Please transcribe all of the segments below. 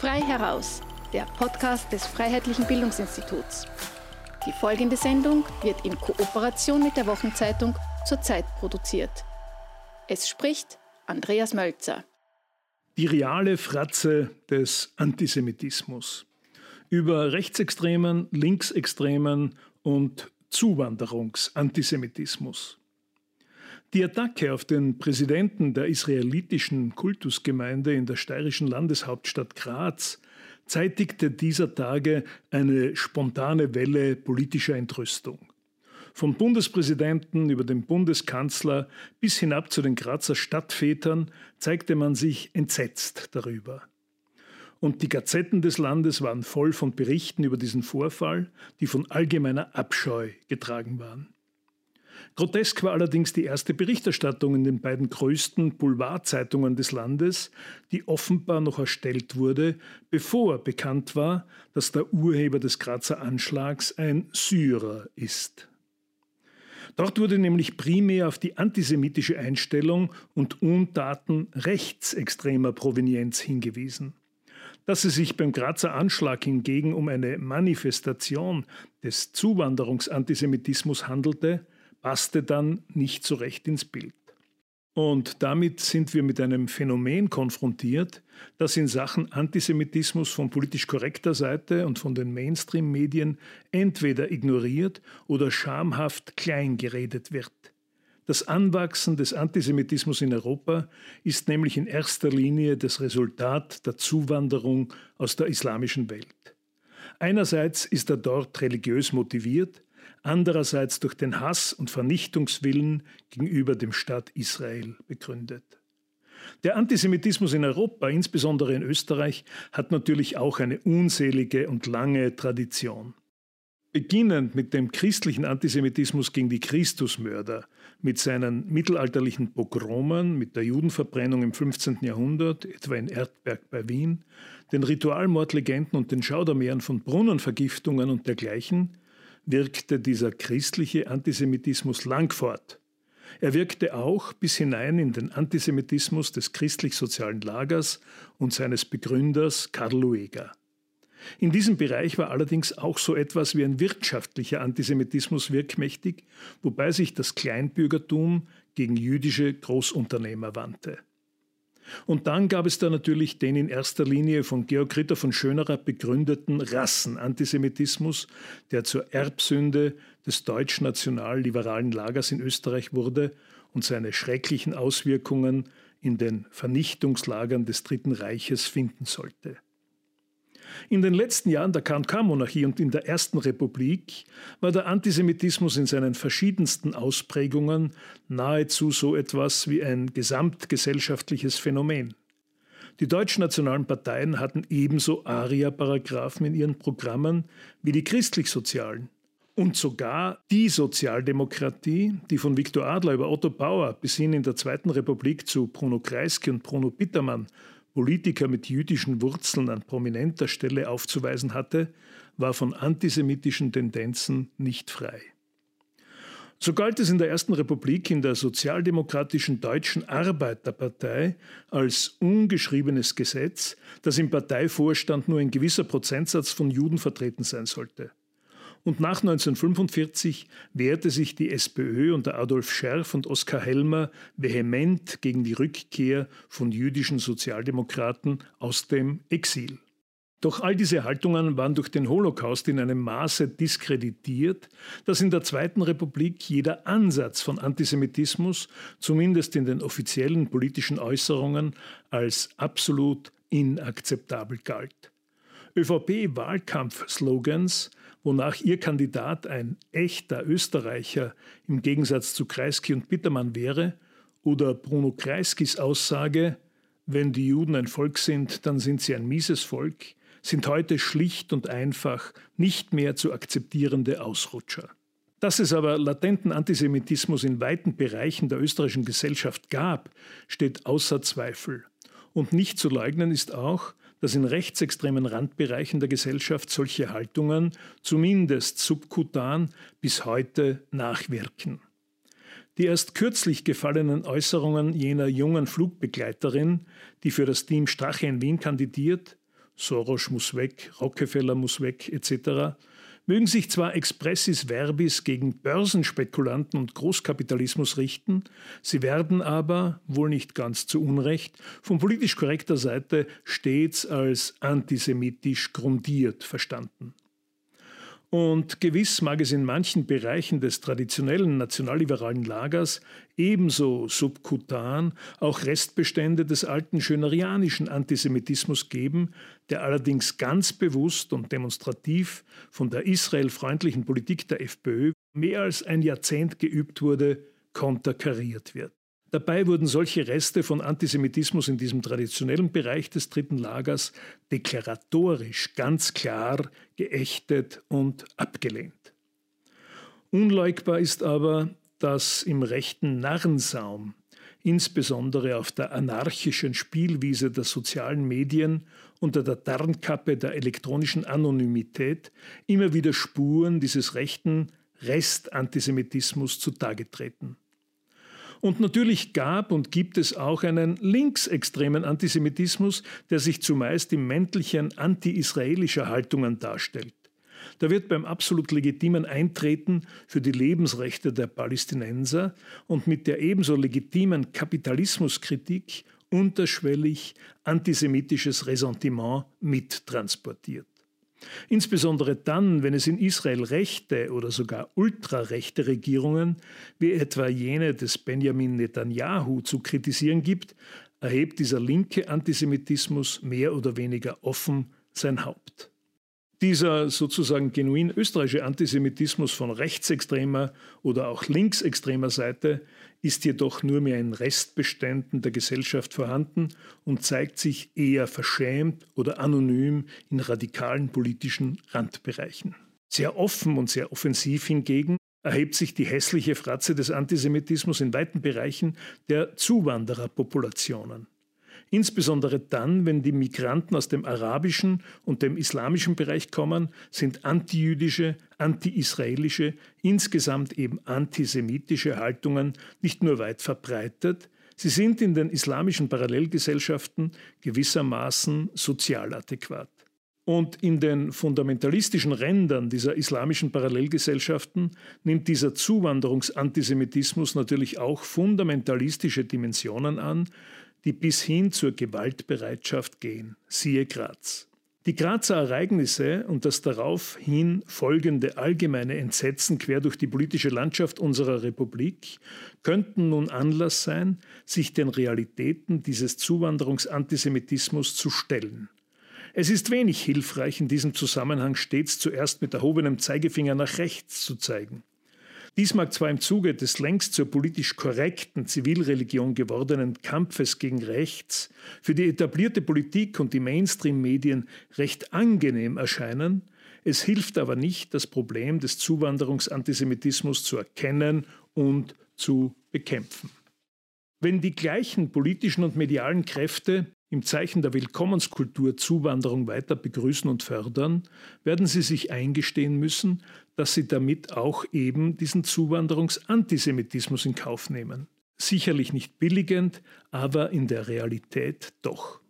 Frei heraus, der Podcast des Freiheitlichen Bildungsinstituts. Die folgende Sendung wird in Kooperation mit der Wochenzeitung zur Zeit produziert. Es spricht Andreas Mölzer. Die reale Fratze des Antisemitismus. Über rechtsextremen, linksextremen und Zuwanderungsantisemitismus. Die Attacke auf den Präsidenten der israelitischen Kultusgemeinde in der steirischen Landeshauptstadt Graz zeitigte dieser Tage eine spontane Welle politischer Entrüstung. Vom Bundespräsidenten über den Bundeskanzler bis hinab zu den Grazer Stadtvätern zeigte man sich entsetzt darüber. Und die Gazetten des Landes waren voll von Berichten über diesen Vorfall, die von allgemeiner Abscheu getragen waren. Grotesk war allerdings die erste Berichterstattung in den beiden größten Boulevardzeitungen des Landes, die offenbar noch erstellt wurde, bevor bekannt war, dass der Urheber des Grazer Anschlags ein Syrer ist. Dort wurde nämlich primär auf die antisemitische Einstellung und Untaten rechtsextremer Provenienz hingewiesen. Dass es sich beim Grazer Anschlag hingegen um eine Manifestation des Zuwanderungsantisemitismus handelte, passte dann nicht so recht ins Bild. Und damit sind wir mit einem Phänomen konfrontiert, das in Sachen Antisemitismus von politisch korrekter Seite und von den Mainstream-Medien entweder ignoriert oder schamhaft kleingeredet wird. Das Anwachsen des Antisemitismus in Europa ist nämlich in erster Linie das Resultat der Zuwanderung aus der islamischen Welt. Einerseits ist er dort religiös motiviert, andererseits durch den Hass und Vernichtungswillen gegenüber dem Staat Israel begründet. Der Antisemitismus in Europa, insbesondere in Österreich, hat natürlich auch eine unselige und lange Tradition. Beginnend mit dem christlichen Antisemitismus gegen die Christusmörder, mit seinen mittelalterlichen Pogromen, mit der Judenverbrennung im 15. Jahrhundert, etwa in Erdberg bei Wien, den Ritualmordlegenden und den Schaudermeeren von Brunnenvergiftungen und dergleichen, wirkte dieser christliche Antisemitismus lang fort. Er wirkte auch bis hinein in den Antisemitismus des christlich-sozialen Lagers und seines Begründers Karl Lueger. In diesem Bereich war allerdings auch so etwas wie ein wirtschaftlicher Antisemitismus wirkmächtig, wobei sich das Kleinbürgertum gegen jüdische Großunternehmer wandte. Und dann gab es da natürlich den in erster Linie von Georg Ritter von Schönerer begründeten Rassenantisemitismus, der zur Erbsünde des deutsch-national-liberalen Lagers in Österreich wurde und seine schrecklichen Auswirkungen in den Vernichtungslagern des Dritten Reiches finden sollte. In den letzten Jahren der KK-Monarchie und in der Ersten Republik war der Antisemitismus in seinen verschiedensten Ausprägungen nahezu so etwas wie ein gesamtgesellschaftliches Phänomen. Die deutschnationalen Parteien hatten ebenso Aria-Paragraphen in ihren Programmen wie die christlich-sozialen. Und sogar die Sozialdemokratie, die von Viktor Adler über Otto Bauer bis hin in der Zweiten Republik zu Bruno Kreisky und Bruno Bittermann Politiker mit jüdischen Wurzeln an prominenter Stelle aufzuweisen hatte, war von antisemitischen Tendenzen nicht frei. So galt es in der Ersten Republik in der sozialdemokratischen Deutschen Arbeiterpartei als ungeschriebenes Gesetz, dass im Parteivorstand nur ein gewisser Prozentsatz von Juden vertreten sein sollte. Und nach 1945 wehrte sich die SPÖ unter Adolf Scherf und Oskar Helmer vehement gegen die Rückkehr von jüdischen Sozialdemokraten aus dem Exil. Doch all diese Haltungen waren durch den Holocaust in einem Maße diskreditiert, dass in der Zweiten Republik jeder Ansatz von Antisemitismus, zumindest in den offiziellen politischen Äußerungen, als absolut inakzeptabel galt. ÖVP-Wahlkampf-Slogans wonach ihr Kandidat ein echter Österreicher im Gegensatz zu Kreisky und Bittermann wäre, oder Bruno Kreiskys Aussage, wenn die Juden ein Volk sind, dann sind sie ein mieses Volk, sind heute schlicht und einfach nicht mehr zu akzeptierende Ausrutscher. Dass es aber latenten Antisemitismus in weiten Bereichen der österreichischen Gesellschaft gab, steht außer Zweifel. Und nicht zu leugnen ist auch, dass in rechtsextremen Randbereichen der Gesellschaft solche Haltungen zumindest subkutan bis heute nachwirken. Die erst kürzlich gefallenen Äußerungen jener jungen Flugbegleiterin, die für das Team Strache in Wien kandidiert, Soros muss weg, Rockefeller muss weg etc., mögen sich zwar expressis verbis gegen Börsenspekulanten und Großkapitalismus richten, sie werden aber, wohl nicht ganz zu Unrecht, von politisch korrekter Seite stets als antisemitisch grundiert verstanden. Und gewiss mag es in manchen Bereichen des traditionellen nationalliberalen Lagers ebenso subkutan auch Restbestände des alten schönerianischen Antisemitismus geben, der allerdings ganz bewusst und demonstrativ von der israelfreundlichen Politik der FPÖ mehr als ein Jahrzehnt geübt wurde, konterkariert wird. Dabei wurden solche Reste von Antisemitismus in diesem traditionellen Bereich des dritten Lagers deklaratorisch ganz klar geächtet und abgelehnt. Unleugbar ist aber, dass im rechten Narrensaum, insbesondere auf der anarchischen Spielwiese der sozialen Medien unter der Tarnkappe der elektronischen Anonymität, immer wieder Spuren dieses rechten Restantisemitismus zutage treten. Und natürlich gab und gibt es auch einen linksextremen Antisemitismus, der sich zumeist im Mäntelchen anti-israelischer Haltungen darstellt. Da wird beim absolut legitimen Eintreten für die Lebensrechte der Palästinenser und mit der ebenso legitimen Kapitalismuskritik unterschwellig antisemitisches Ressentiment mittransportiert. Insbesondere dann, wenn es in Israel rechte oder sogar ultrarechte Regierungen, wie etwa jene des Benjamin Netanyahu, zu kritisieren gibt, erhebt dieser linke Antisemitismus mehr oder weniger offen sein Haupt. Dieser sozusagen genuin österreichische Antisemitismus von rechtsextremer oder auch linksextremer Seite ist jedoch nur mehr in Restbeständen der Gesellschaft vorhanden und zeigt sich eher verschämt oder anonym in radikalen politischen Randbereichen. Sehr offen und sehr offensiv hingegen erhebt sich die hässliche Fratze des Antisemitismus in weiten Bereichen der Zuwandererpopulationen. Insbesondere dann, wenn die Migranten aus dem arabischen und dem islamischen Bereich kommen, sind antijüdische, anti-israelische, insgesamt eben antisemitische Haltungen nicht nur weit verbreitet, sie sind in den islamischen Parallelgesellschaften gewissermaßen sozial adäquat. Und in den fundamentalistischen Rändern dieser islamischen Parallelgesellschaften nimmt dieser Zuwanderungsantisemitismus natürlich auch fundamentalistische Dimensionen an, die bis hin zur Gewaltbereitschaft gehen. Siehe Graz. Die Grazer Ereignisse und das daraufhin folgende allgemeine Entsetzen quer durch die politische Landschaft unserer Republik könnten nun Anlass sein, sich den Realitäten dieses Zuwanderungsantisemitismus zu stellen. Es ist wenig hilfreich, in diesem Zusammenhang stets zuerst mit erhobenem Zeigefinger nach rechts zu zeigen. Dies mag zwar im Zuge des längst zur politisch korrekten Zivilreligion gewordenen Kampfes gegen rechts für die etablierte Politik und die Mainstream-Medien recht angenehm erscheinen, es hilft aber nicht, das Problem des Zuwanderungsantisemitismus zu erkennen und zu bekämpfen. Wenn die gleichen politischen und medialen Kräfte im Zeichen der Willkommenskultur Zuwanderung weiter begrüßen und fördern, werden sie sich eingestehen müssen, dass sie damit auch eben diesen Zuwanderungsantisemitismus in Kauf nehmen. Sicherlich nicht billigend, aber in der Realität doch.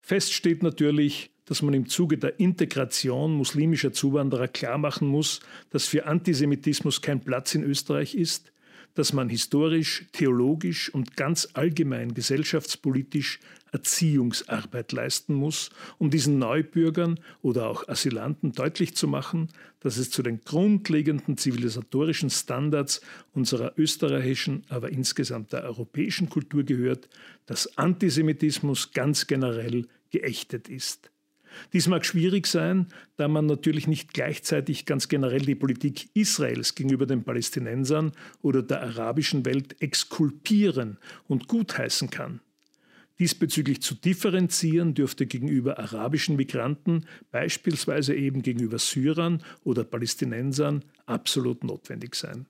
Fest steht natürlich, dass man im Zuge der Integration muslimischer Zuwanderer klarmachen muss, dass für Antisemitismus kein Platz in Österreich ist, dass man historisch, theologisch und ganz allgemein gesellschaftspolitisch Erziehungsarbeit leisten muss, um diesen Neubürgern oder auch Asylanten deutlich zu machen, dass es zu den grundlegenden zivilisatorischen Standards unserer österreichischen, aber insgesamt der europäischen Kultur gehört, dass Antisemitismus ganz generell geächtet ist. Dies mag schwierig sein, da man natürlich nicht gleichzeitig ganz generell die Politik Israels gegenüber den Palästinensern oder der arabischen Welt exkulpieren und gutheißen kann. Diesbezüglich zu differenzieren dürfte gegenüber arabischen Migranten, beispielsweise eben gegenüber Syrern oder Palästinensern, absolut notwendig sein.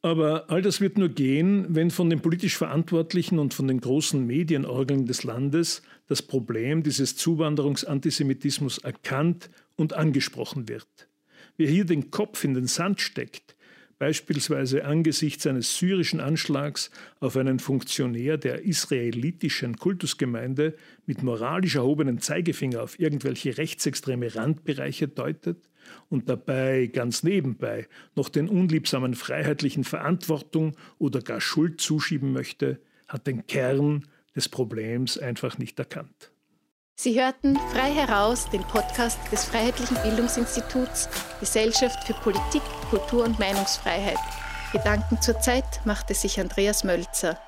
Aber all das wird nur gehen, wenn von den politisch Verantwortlichen und von den großen Medienorgeln des Landes das Problem dieses Zuwanderungsantisemitismus erkannt und angesprochen wird. Wer hier den Kopf in den Sand steckt, beispielsweise angesichts eines syrischen Anschlags auf einen Funktionär der israelitischen Kultusgemeinde mit moralisch erhobenem Zeigefinger auf irgendwelche rechtsextreme Randbereiche deutet und dabei ganz nebenbei noch den unliebsamen freiheitlichen Verantwortung oder gar Schuld zuschieben möchte, hat den Kern des Problems einfach nicht erkannt. Sie hörten frei heraus den Podcast des Freiheitlichen Bildungsinstituts Gesellschaft für Politik, Kultur und Meinungsfreiheit. Gedanken zur Zeit machte sich Andreas Mölzer.